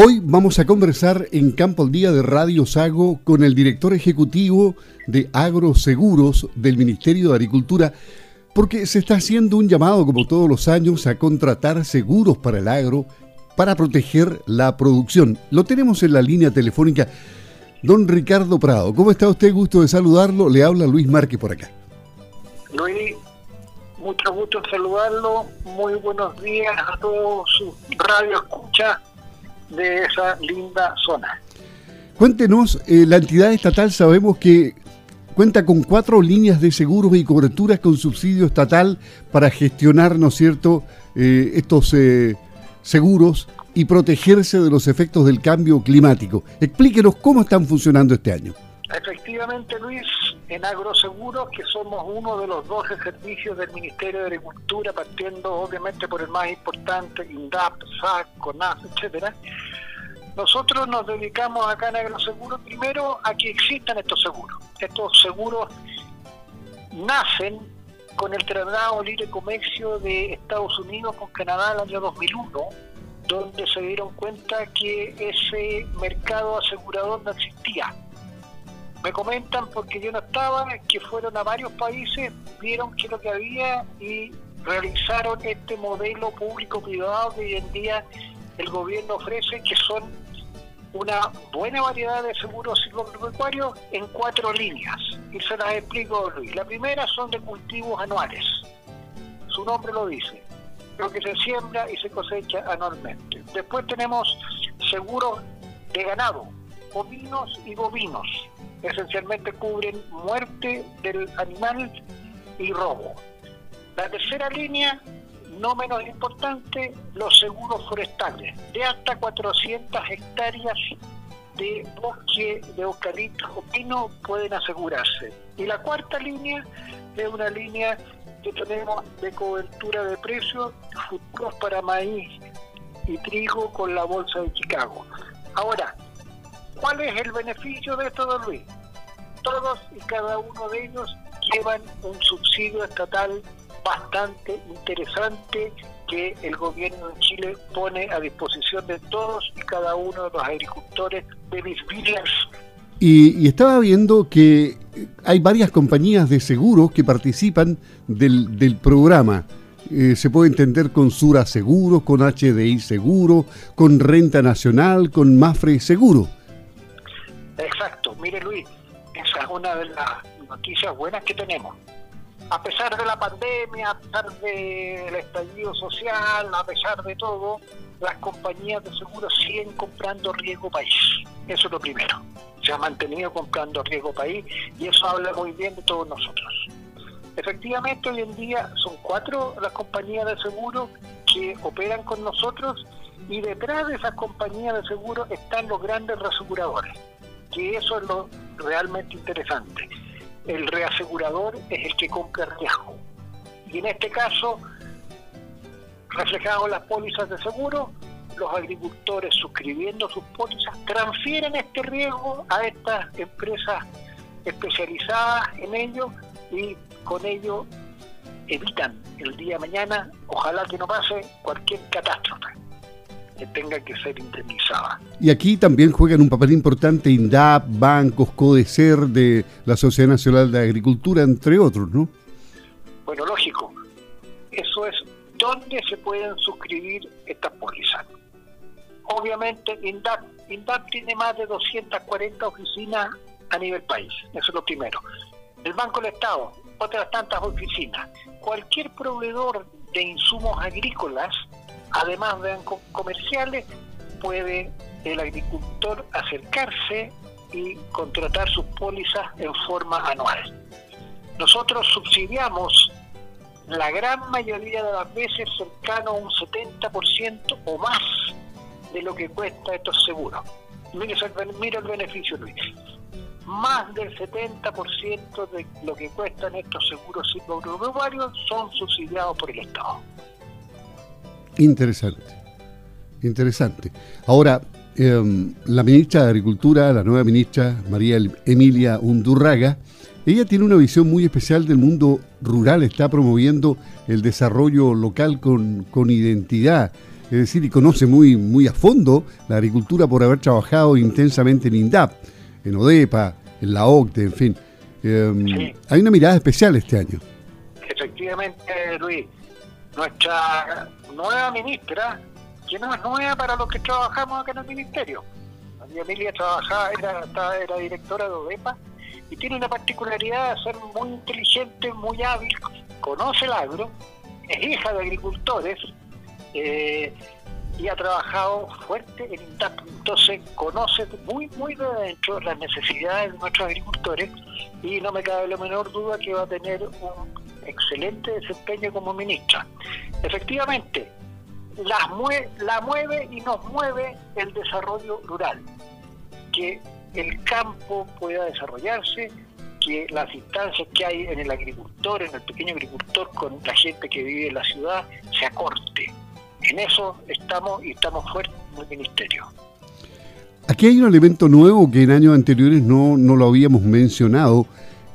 Hoy vamos a conversar en Campo al Día de Radio Sago con el director ejecutivo de Agroseguros del Ministerio de Agricultura, porque se está haciendo un llamado, como todos los años, a contratar seguros para el agro para proteger la producción. Lo tenemos en la línea telefónica. Don Ricardo Prado, ¿cómo está usted? Gusto de saludarlo. Le habla Luis Márquez por acá. Luis, mucho gusto saludarlo. Muy buenos días a todos sus radio escucha de esa linda zona. Cuéntenos, eh, la entidad estatal sabemos que cuenta con cuatro líneas de seguros y coberturas con subsidio estatal para gestionar, ¿no es cierto?, eh, estos eh, seguros y protegerse de los efectos del cambio climático. Explíquenos cómo están funcionando este año. Efectivamente, Luis, en Agroseguros, que somos uno de los 12 servicios del Ministerio de Agricultura, partiendo obviamente por el más importante, INDAP, SAC, CONAF, etcétera, nosotros nos dedicamos acá en Agroseguros primero a que existan estos seguros. Estos seguros nacen con el Tratado Libre Comercio de Estados Unidos con Canadá el año 2001, donde se dieron cuenta que ese mercado asegurador no existía me comentan, porque yo no estaba, que fueron a varios países, vieron que lo que había y realizaron este modelo público-privado que hoy en día el gobierno ofrece, que son una buena variedad de seguros agropecuarios en cuatro líneas. Y se las explico, Luis. La primera son de cultivos anuales. Su nombre lo dice. Lo que se siembra y se cosecha anualmente. Después tenemos seguros de ganado, ovinos y bovinos esencialmente cubren muerte del animal y robo. La tercera línea, no menos importante, los seguros forestales, de hasta 400 hectáreas de bosque de eucalipto o pino pueden asegurarse. Y la cuarta línea es una línea que tenemos de cobertura de precios futuros para maíz y trigo con la Bolsa de Chicago. Ahora, ¿Cuál es el beneficio de esto, don Luis? Todos y cada uno de ellos llevan un subsidio estatal bastante interesante que el gobierno de Chile pone a disposición de todos y cada uno de los agricultores de mis villas. Y, estaba viendo que hay varias compañías de seguros que participan del, programa. Eh, se puede entender con Sura Seguro, con HDI Seguro, con Renta Nacional, con Mafre Seguro. Exacto, mire Luis, esa es una de las noticias buenas que tenemos. A pesar de la pandemia, a pesar del estallido social, a pesar de todo, las compañías de seguros siguen comprando riesgo país. Eso es lo primero. Se ha mantenido comprando riesgo país y eso habla muy bien de todos nosotros. Efectivamente, hoy en día son cuatro las compañías de seguros que operan con nosotros y detrás de esas compañías de seguros están los grandes reaseguradores que eso es lo realmente interesante. El reasegurador es el que compra riesgo. Y en este caso, reflejado en las pólizas de seguro, los agricultores suscribiendo sus pólizas transfieren este riesgo a estas empresas especializadas en ello y con ello evitan el día de mañana, ojalá que no pase, cualquier catástrofe tenga que ser indemnizada. Y aquí también juegan un papel importante INDAP, bancos, CODECER de la Sociedad Nacional de Agricultura, entre otros, ¿no? Bueno, lógico. Eso es dónde se pueden suscribir estas pólizas. Obviamente, INDAP, INDAP tiene más de 240 oficinas a nivel país. Eso es lo primero. El Banco del Estado, otras tantas oficinas. Cualquier proveedor de insumos agrícolas además de comerciales, puede el agricultor acercarse y contratar sus pólizas en forma anual. Nosotros subsidiamos la gran mayoría de las veces cercano a un 70% o más de lo que cuesta estos seguros. Mira el beneficio, Luis. Más del 70% de lo que cuestan estos seguros agropecuarios son subsidiados por el Estado. Interesante, interesante. Ahora, em, la ministra de Agricultura, la nueva ministra María Emilia Undurraga, ella tiene una visión muy especial del mundo rural, está promoviendo el desarrollo local con, con identidad. es decir, y conoce muy, muy a fondo la agricultura por haber trabajado intensamente en INDAP, en ODEPA, en la OCTE, en fin. Em, hay una mirada especial este año. Efectivamente, Luis. Nuestra nueva ministra, que no es nueva para los que trabajamos acá en el ministerio. Mi Emilia trabajaba, era, era directora de ODEPA y tiene una particularidad de ser muy inteligente, muy hábil, conoce el agro, es hija de agricultores eh, y ha trabajado fuerte en INTAP. Entonces conoce muy, muy de dentro las necesidades de nuestros agricultores y no me cabe la menor duda que va a tener un excelente desempeño como ministra. Efectivamente, la mueve y nos mueve el desarrollo rural, que el campo pueda desarrollarse, que las instancias que hay en el agricultor, en el pequeño agricultor con la gente que vive en la ciudad, se acorte. En eso estamos y estamos fuertes en el ministerio. Aquí hay un elemento nuevo que en años anteriores no, no lo habíamos mencionado.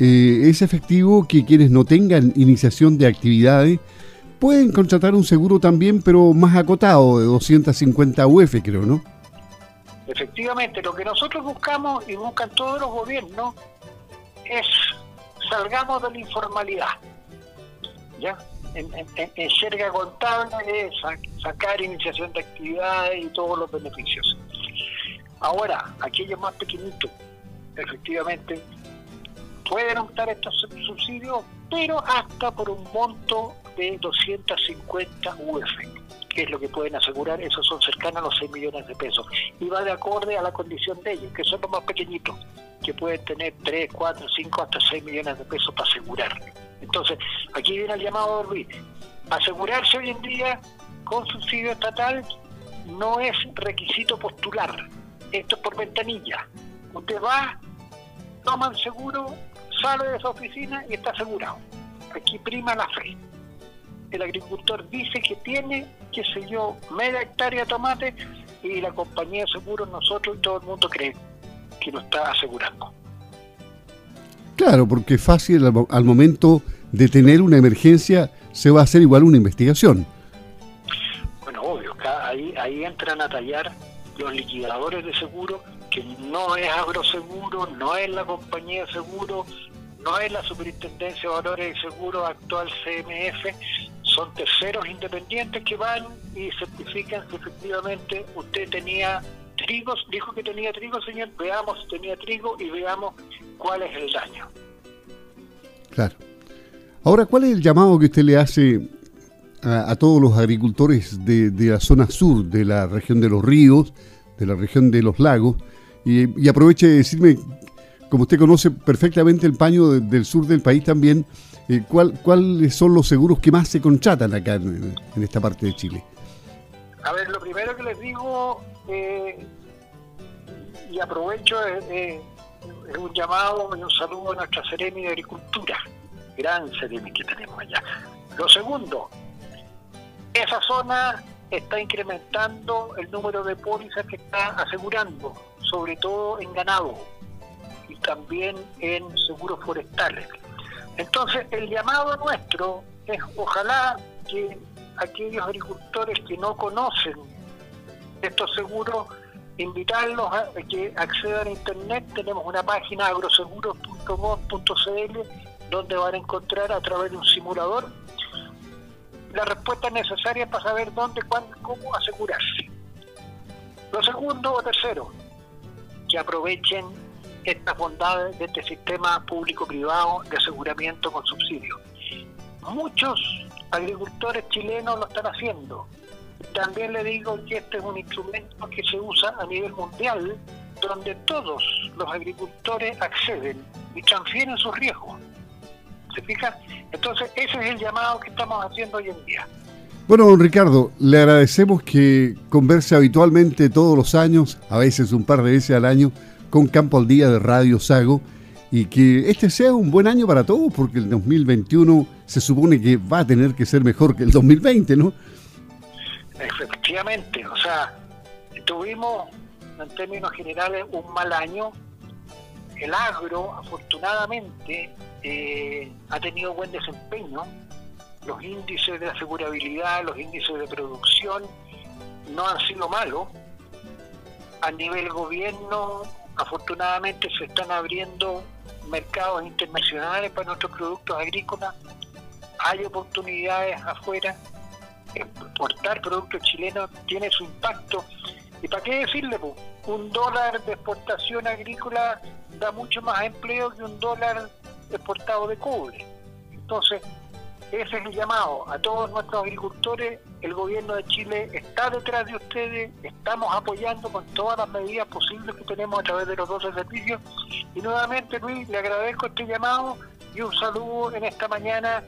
Eh, es efectivo que quienes no tengan iniciación de actividades pueden contratar un seguro también, pero más acotado, de 250 UF, creo, ¿no? Efectivamente, lo que nosotros buscamos y buscan todos los gobiernos es salgamos de la informalidad. ¿Ya? En, en, contable es sacar iniciación de actividades y todos los beneficios. Ahora, aquellos más pequeñitos, efectivamente, pueden optar estos subsidios, pero hasta por un monto de 250 UF, que es lo que pueden asegurar, esos son cercanos a los 6 millones de pesos. Y va de acorde a la condición de ellos, que son los más pequeñitos, que pueden tener 3, 4, 5, hasta 6 millones de pesos para asegurar. Entonces, aquí viene el llamado de Ruiz. Asegurarse hoy en día con subsidio estatal no es requisito postular. Esto es por ventanilla. Usted va, toma el seguro, sale de esa oficina y está asegurado. Aquí prima la fe. El agricultor dice que tiene, qué sé yo, media hectárea de tomate y la compañía de seguros, nosotros y todo el mundo cree que lo está asegurando. Claro, porque fácil al, momento de tener una emergencia se va a hacer igual una investigación. Bueno, obvio, ahí, ahí entran a tallar los liquidadores de seguro, que no es agroseguro, no es la compañía de seguro, no es la Superintendencia de Valores y Seguros actual CMF, son terceros independientes que van y certifican que efectivamente usted tenía trigo, dijo que tenía trigo, señor, veamos si tenía trigo y veamos cuál es el daño. Claro. Ahora, ¿cuál es el llamado que usted le hace a, todos los agricultores de, la zona sur, de la región de los ríos, de la región de los lagos? Y, y aproveche de decirme como usted conoce perfectamente el paño del sur del país también, eh, ¿cuáles son los seguros que más se contratan acá en, esta parte de Chile? A ver, lo primero que les digo, eh, y aprovecho, es un llamado y un saludo a nuestra Seremi de Agricultura, gran Seremi que tenemos allá. Lo segundo, esa zona está incrementando el número de pólizas que está asegurando, sobre todo en ganado también en seguros forestales. Entonces, el llamado nuestro es ojalá que aquellos agricultores que no conocen estos seguros, invitarlos a que accedan a internet. Tenemos una página agroseguros.gov.cl donde van a encontrar a través de un simulador las respuestas necesarias para saber dónde, cuándo, cómo asegurarse. Lo segundo o tercero, que aprovechen estas bondades de este sistema público-privado de aseguramiento con subsidio. Muchos agricultores chilenos lo están haciendo. También le digo que este es un instrumento que se usa a nivel mundial, donde todos los agricultores acceden y transfieren sus riesgos. ¿Se fija? Entonces, ese es el llamado que estamos haciendo hoy en día. Bueno, don Ricardo, le agradecemos que converse habitualmente todos los años, a veces un par de veces al año, con Campo al Día de Radio Sago y que este sea un buen año para todos porque el 2021 se supone que va a tener que ser mejor que el 2020, ¿no? Efectivamente, o sea, tuvimos en términos generales un mal año. El agro, afortunadamente, eh, ha tenido buen desempeño. Los índices de asegurabilidad, los índices de producción no han sido malos. A nivel gobierno, afortunadamente se están abriendo mercados internacionales para nuestros productos agrícolas. Hay oportunidades afuera. Exportar productos chilenos tiene su impacto. ¿Y para qué decirle? Un dólar de exportación agrícola da mucho más empleo que un dólar exportado de cobre. Entonces, ese es el llamado a todos nuestros agricultores. El gobierno de Chile está detrás de ustedes, estamos apoyando con todas las medidas posibles que tenemos a través de los 12 servicios. Y nuevamente, Luis, le agradezco este llamado y un saludo en esta mañana,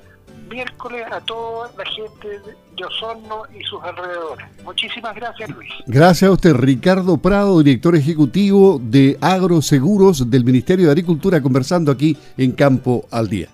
miércoles, a toda la gente de Osorno y sus alrededores. Muchísimas gracias, Luis. Gracias a usted, Ricardo Prado, director ejecutivo de Agroseguros del Ministerio de Agricultura, conversando aquí en Campo al Día.